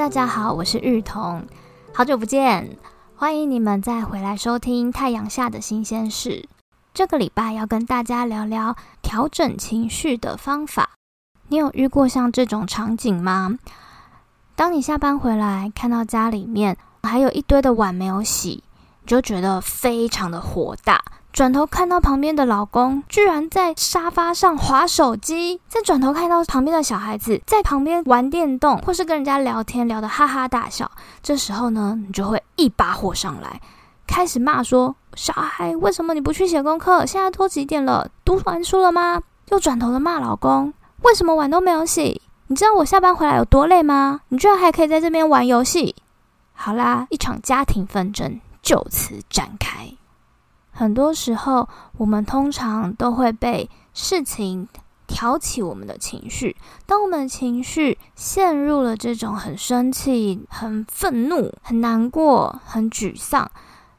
大家好，我是玉彤，好久不见，欢迎你们再回来收听《太阳下的新鲜事》。这个礼拜要跟大家聊聊调整情绪的方法。你有遇过像这种场景吗？当你下班回来，看到家里面还有一堆的碗没有洗，你就觉得非常的火大。转头看到旁边的老公居然在沙发上划手机，再转头看到旁边的小孩子在旁边玩电动，或是跟人家聊天聊得哈哈大笑，这时候呢，你就会一把火上来，开始骂说：“小孩，为什么你不去写功课？现在都几点了？读完书了吗？”又转头的骂老公：“为什么碗都没有洗？你知道我下班回来有多累吗？你居然还可以在这边玩游戏！”好啦，一场家庭纷争就此展开。很多时候，我们通常都会被事情挑起我们的情绪。当我们情绪陷入了这种很生气、很愤怒、很难过、很沮丧，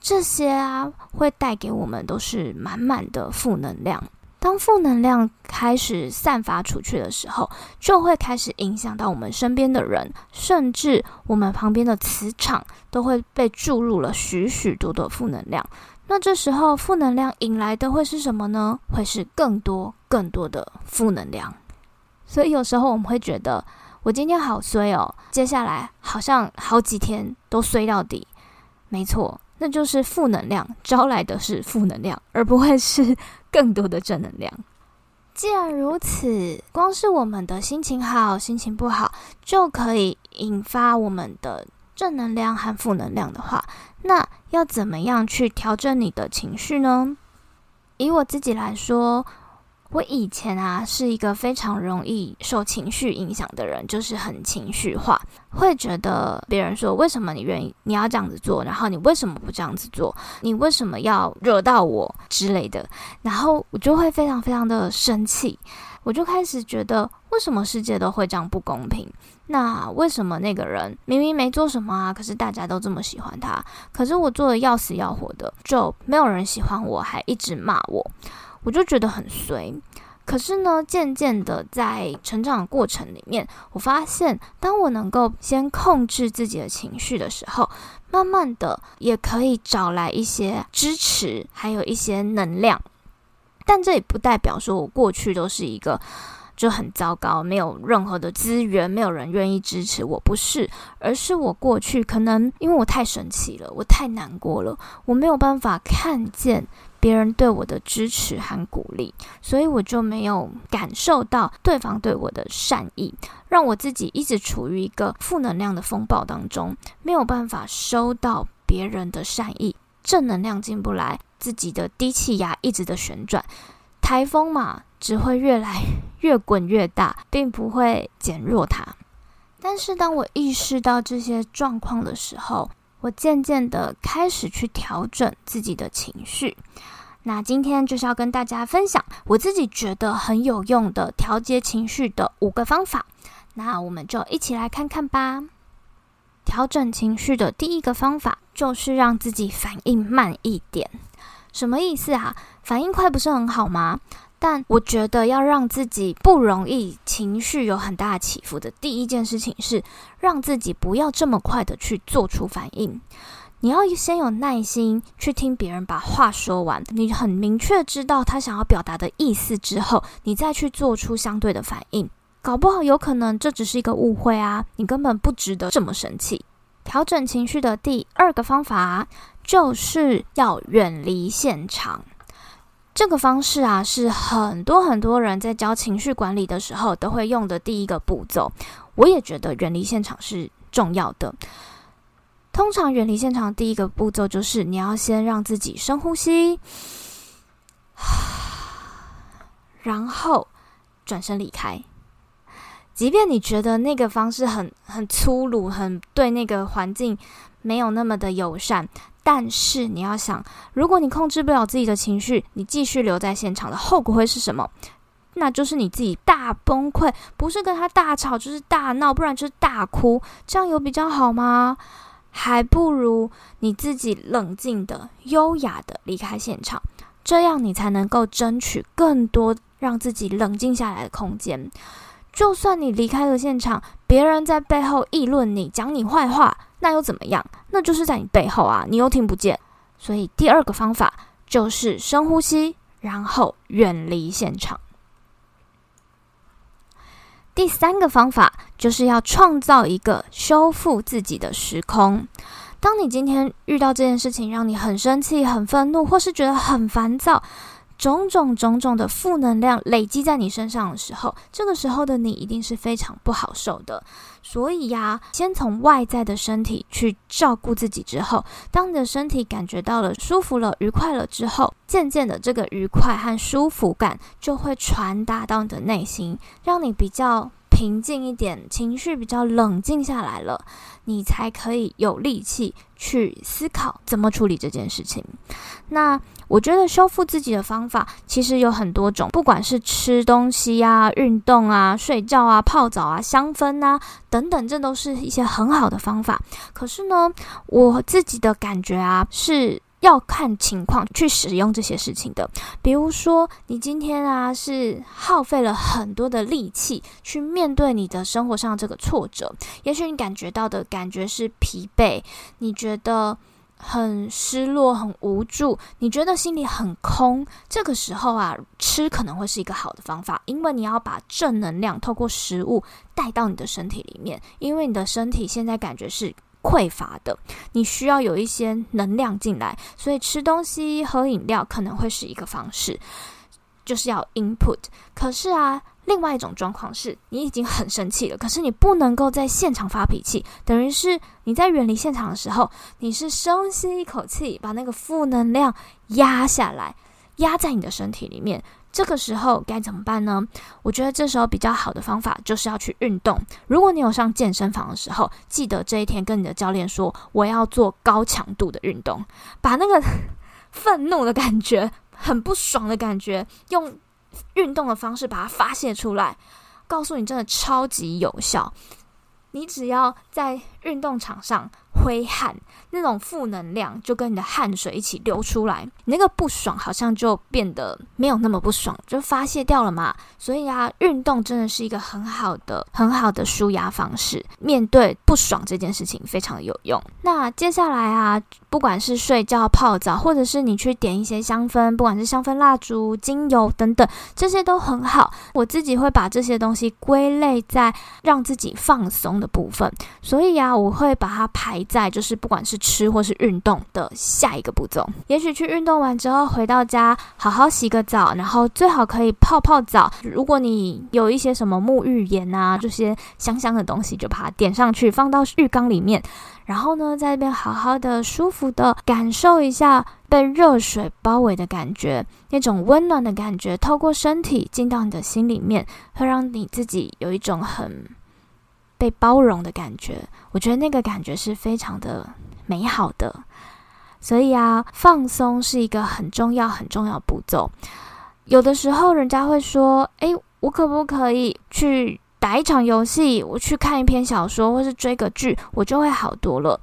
这些啊，会带给我们都是满满的负能量。当负能量开始散发出去的时候，就会开始影响到我们身边的人，甚至我们旁边的磁场都会被注入了许许多多负能量。那这时候，负能量引来的会是什么呢？会是更多、更多的负能量。所以有时候我们会觉得，我今天好衰哦，接下来好像好几天都衰到底。没错，那就是负能量招来的是负能量，而不会是 更多的正能量。既然如此，光是我们的心情好、心情不好，就可以引发我们的。正能量和负能量的话，那要怎么样去调整你的情绪呢？以我自己来说，我以前啊是一个非常容易受情绪影响的人，就是很情绪化，会觉得别人说为什么你愿意你要这样子做，然后你为什么不这样子做，你为什么要惹到我之类的，然后我就会非常非常的生气，我就开始觉得为什么世界都会这样不公平。那为什么那个人明明没做什么啊？可是大家都这么喜欢他，可是我做的要死要活的，就没有人喜欢我，还一直骂我，我就觉得很衰。可是呢，渐渐的在成长的过程里面，我发现，当我能够先控制自己的情绪的时候，慢慢的也可以找来一些支持，还有一些能量。但这也不代表说我过去都是一个。就很糟糕，没有任何的资源，没有人愿意支持我。不是，而是我过去可能因为我太神奇了，我太难过了，我没有办法看见别人对我的支持和鼓励，所以我就没有感受到对方对我的善意，让我自己一直处于一个负能量的风暴当中，没有办法收到别人的善意，正能量进不来，自己的低气压一直的旋转，台风嘛。只会越来 越滚越大，并不会减弱它。但是，当我意识到这些状况的时候，我渐渐的开始去调整自己的情绪。那今天就是要跟大家分享我自己觉得很有用的调节情绪的五个方法。那我们就一起来看看吧。调整情绪的第一个方法就是让自己反应慢一点。什么意思啊？反应快不是很好吗？但我觉得要让自己不容易情绪有很大起伏的第一件事情是，让自己不要这么快的去做出反应。你要先有耐心去听别人把话说完，你很明确知道他想要表达的意思之后，你再去做出相对的反应。搞不好有可能这只是一个误会啊，你根本不值得这么生气。调整情绪的第二个方法就是要远离现场。这个方式啊，是很多很多人在教情绪管理的时候都会用的第一个步骤。我也觉得远离现场是重要的。通常远离现场第一个步骤就是你要先让自己深呼吸，然后转身离开。即便你觉得那个方式很很粗鲁，很对那个环境没有那么的友善。但是你要想，如果你控制不了自己的情绪，你继续留在现场的后果会是什么？那就是你自己大崩溃，不是跟他大吵，就是大闹，不然就是大哭。这样有比较好吗？还不如你自己冷静的、优雅的离开现场，这样你才能够争取更多让自己冷静下来的空间。就算你离开了现场，别人在背后议论你，讲你坏话，那又怎么样？那就是在你背后啊，你又听不见。所以第二个方法就是深呼吸，然后远离现场。第三个方法就是要创造一个修复自己的时空。当你今天遇到这件事情，让你很生气、很愤怒，或是觉得很烦躁。种种种种的负能量累积在你身上的时候，这个时候的你一定是非常不好受的。所以呀，先从外在的身体去照顾自己之后，当你的身体感觉到了舒服了、愉快了之后，渐渐的这个愉快和舒服感就会传达到你的内心，让你比较平静一点，情绪比较冷静下来了，你才可以有力气去思考怎么处理这件事情。那。我觉得修复自己的方法其实有很多种，不管是吃东西啊、运动啊、睡觉啊、泡澡啊、香氛啊等等，这都是一些很好的方法。可是呢，我自己的感觉啊，是要看情况去使用这些事情的。比如说，你今天啊是耗费了很多的力气去面对你的生活上这个挫折，也许你感觉到的感觉是疲惫，你觉得。很失落，很无助，你觉得心里很空。这个时候啊，吃可能会是一个好的方法，因为你要把正能量透过食物带到你的身体里面。因为你的身体现在感觉是匮乏的，你需要有一些能量进来，所以吃东西、喝饮料可能会是一个方式，就是要 input。可是啊。另外一种状况是你已经很生气了，可是你不能够在现场发脾气，等于是你在远离现场的时候，你是深吸一口气，把那个负能量压下来，压在你的身体里面。这个时候该怎么办呢？我觉得这时候比较好的方法就是要去运动。如果你有上健身房的时候，记得这一天跟你的教练说，我要做高强度的运动，把那个 愤怒的感觉、很不爽的感觉用。运动的方式把它发泄出来，告诉你真的超级有效。你只要在运动场上。挥汗，那种负能量就跟你的汗水一起流出来，你那个不爽好像就变得没有那么不爽，就发泄掉了嘛。所以啊，运动真的是一个很好的、很好的舒压方式，面对不爽这件事情非常有用。那接下来啊，不管是睡觉、泡澡，或者是你去点一些香氛，不管是香氛蜡烛、精油等等，这些都很好。我自己会把这些东西归类在让自己放松的部分，所以啊，我会把它排在就是不管是吃或是运动的下一个步骤，也许去运动完之后回到家，好好洗个澡，然后最好可以泡泡澡。如果你有一些什么沐浴盐啊这些香香的东西，就把它点上去，放到浴缸里面，然后呢在那边好好的舒服的感受一下被热水包围的感觉，那种温暖的感觉，透过身体进到你的心里面，会让你自己有一种很。被包容的感觉，我觉得那个感觉是非常的美好的。所以啊，放松是一个很重要、很重要步骤。有的时候，人家会说：“诶，我可不可以去打一场游戏？我去看一篇小说，或是追个剧，我就会好多了。”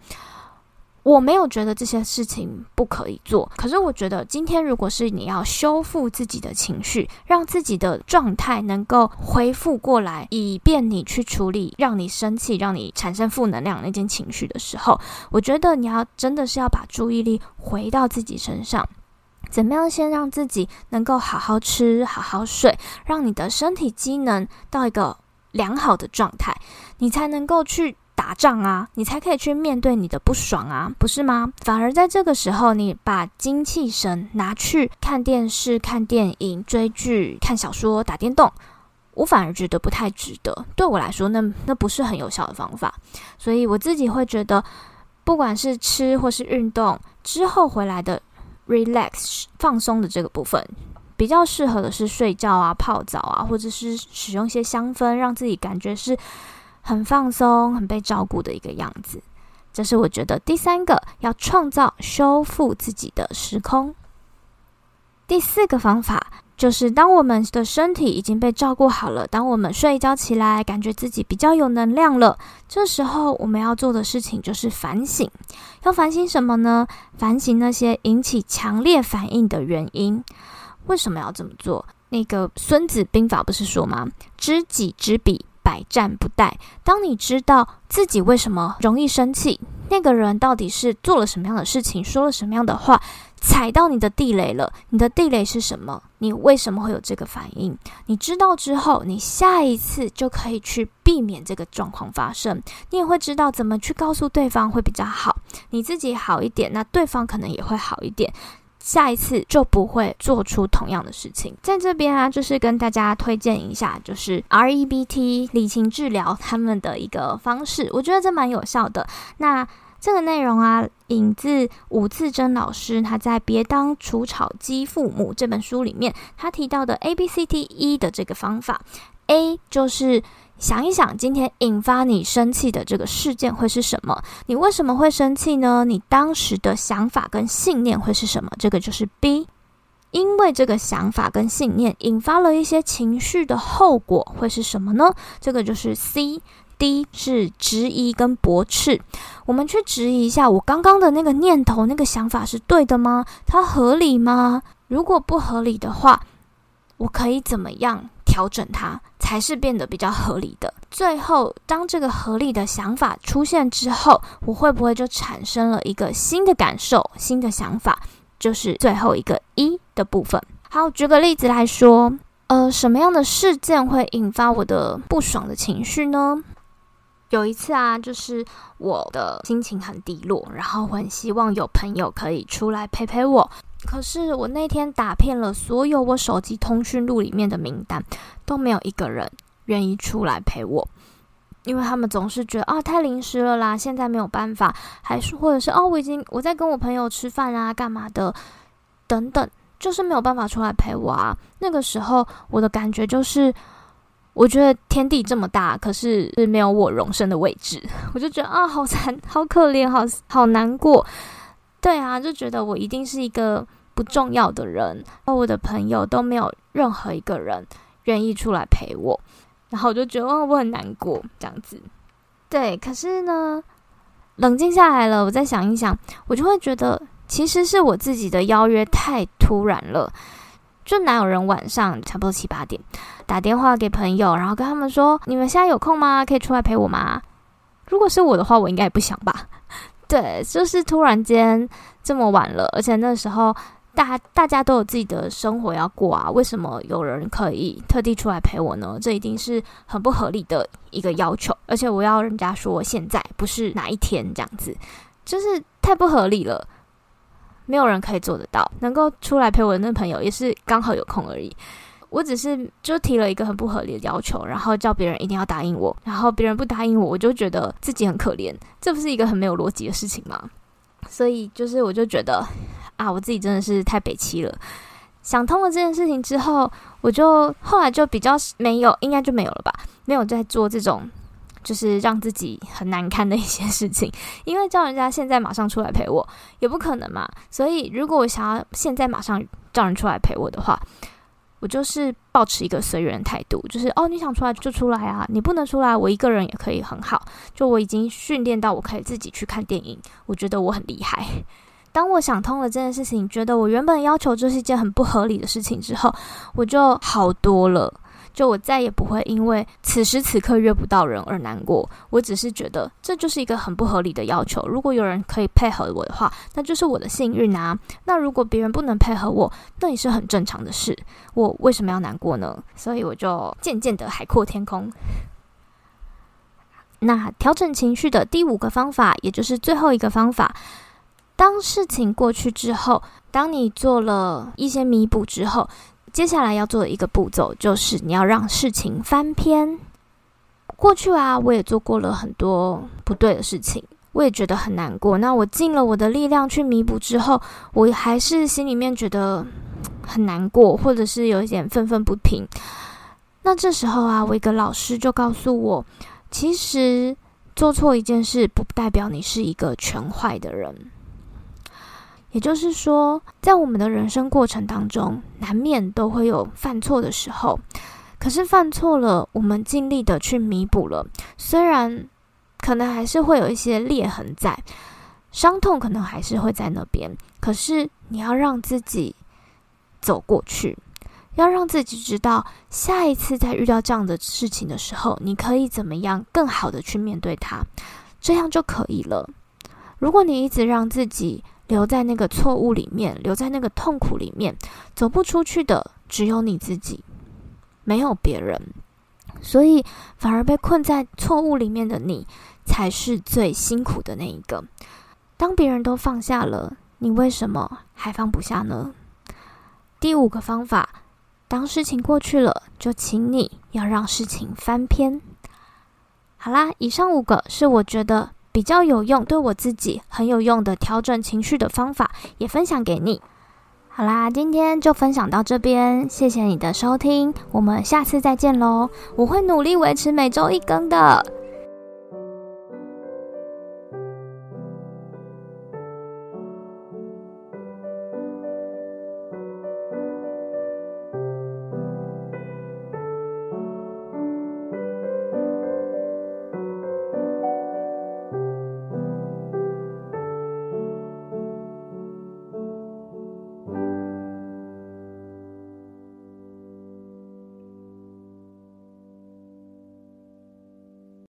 我没有觉得这些事情不可以做，可是我觉得今天如果是你要修复自己的情绪，让自己的状态能够恢复过来，以便你去处理让你生气、让你产生负能量那件情绪的时候，我觉得你要真的是要把注意力回到自己身上，怎么样先让自己能够好好吃、好好睡，让你的身体机能到一个良好的状态，你才能够去。打仗啊，你才可以去面对你的不爽啊，不是吗？反而在这个时候，你把精气神拿去看电视、看电影、追剧、看小说、打电动，我反而觉得不太值得。对我来说，那那不是很有效的方法。所以我自己会觉得，不管是吃或是运动之后回来的 relax 放松的这个部分，比较适合的是睡觉啊、泡澡啊，或者是使用一些香氛，让自己感觉是。很放松、很被照顾的一个样子，这是我觉得第三个要创造修复自己的时空。第四个方法就是，当我们的身体已经被照顾好了，当我们睡一觉起来，感觉自己比较有能量了，这时候我们要做的事情就是反省。要反省什么呢？反省那些引起强烈反应的原因。为什么要这么做？那个《孙子兵法》不是说吗？知己知彼。百战不殆。当你知道自己为什么容易生气，那个人到底是做了什么样的事情，说了什么样的话，踩到你的地雷了。你的地雷是什么？你为什么会有这个反应？你知道之后，你下一次就可以去避免这个状况发生。你也会知道怎么去告诉对方会比较好，你自己好一点，那对方可能也会好一点。下一次就不会做出同样的事情。在这边啊，就是跟大家推荐一下，就是 REBT 理情治疗他们的一个方式，我觉得这蛮有效的。那这个内容啊，引自伍自珍老师他在《别当除草机父母》这本书里面，他提到的 A B C T E 的这个方法，A 就是。想一想，今天引发你生气的这个事件会是什么？你为什么会生气呢？你当时的想法跟信念会是什么？这个就是 B，因为这个想法跟信念引发了一些情绪的后果会是什么呢？这个就是 C，D 是质疑跟驳斥。我们去质疑一下，我刚刚的那个念头、那个想法是对的吗？它合理吗？如果不合理的话，我可以怎么样调整它？才是变得比较合理的。最后，当这个合理的想法出现之后，我会不会就产生了一个新的感受、新的想法？就是最后一个一的部分。好，举个例子来说，呃，什么样的事件会引发我的不爽的情绪呢？有一次啊，就是我的心情很低落，然后我很希望有朋友可以出来陪陪我。可是我那天打遍了所有我手机通讯录里面的名单，都没有一个人愿意出来陪我，因为他们总是觉得啊太临时了啦，现在没有办法，还是或者是哦我已经我在跟我朋友吃饭啊干嘛的等等，就是没有办法出来陪我啊。那个时候我的感觉就是，我觉得天地这么大，可是是没有我容身的位置，我就觉得啊好惨，好可怜，好好难过。对啊，就觉得我一定是一个不重要的人，而我的朋友都没有任何一个人愿意出来陪我，然后我就觉得我很难过这样子。对，可是呢，冷静下来了，我再想一想，我就会觉得其实是我自己的邀约太突然了，就哪有人晚上差不多七八点打电话给朋友，然后跟他们说：“你们现在有空吗？可以出来陪我吗？”如果是我的话，我应该也不想吧。对，就是突然间这么晚了，而且那时候大大家都有自己的生活要过啊，为什么有人可以特地出来陪我呢？这一定是很不合理的一个要求，而且我要人家说现在不是哪一天这样子，就是太不合理了，没有人可以做得到，能够出来陪我的那朋友也是刚好有空而已。我只是就提了一个很不合理的要求，然后叫别人一定要答应我，然后别人不答应我，我就觉得自己很可怜，这不是一个很没有逻辑的事情吗？所以就是我就觉得啊，我自己真的是太北七了。想通了这件事情之后，我就后来就比较没有，应该就没有了吧，没有再做这种就是让自己很难堪的一些事情，因为叫人家现在马上出来陪我也不可能嘛。所以如果我想要现在马上叫人出来陪我的话，我就是保持一个随缘态度，就是哦，你想出来就出来啊，你不能出来，我一个人也可以很好。就我已经训练到我可以自己去看电影，我觉得我很厉害。当我想通了这件事情，觉得我原本要求就是一件很不合理的事情之后，我就好多了。就我再也不会因为此时此刻约不到人而难过，我只是觉得这就是一个很不合理的要求。如果有人可以配合我的话，那就是我的幸运啊。那如果别人不能配合我，那也是很正常的事。我为什么要难过呢？所以我就渐渐的海阔天空。那调整情绪的第五个方法，也就是最后一个方法，当事情过去之后，当你做了一些弥补之后。接下来要做的一个步骤就是你要让事情翻篇。过去啊，我也做过了很多不对的事情，我也觉得很难过。那我尽了我的力量去弥补之后，我还是心里面觉得很难过，或者是有一点愤愤不平。那这时候啊，我一个老师就告诉我，其实做错一件事不代表你是一个全坏的人。也就是说，在我们的人生过程当中，难免都会有犯错的时候。可是犯错了，我们尽力的去弥补了，虽然可能还是会有一些裂痕在，伤痛可能还是会在那边。可是你要让自己走过去，要让自己知道，下一次在遇到这样的事情的时候，你可以怎么样更好的去面对它，这样就可以了。如果你一直让自己留在那个错误里面，留在那个痛苦里面，走不出去的只有你自己，没有别人。所以，反而被困在错误里面的你，才是最辛苦的那一个。当别人都放下了，你为什么还放不下呢？第五个方法。当事情过去了，就请你要让事情翻篇。好啦，以上五个是我觉得比较有用，对我自己很有用的调整情绪的方法，也分享给你。好啦，今天就分享到这边，谢谢你的收听，我们下次再见喽！我会努力维持每周一更的。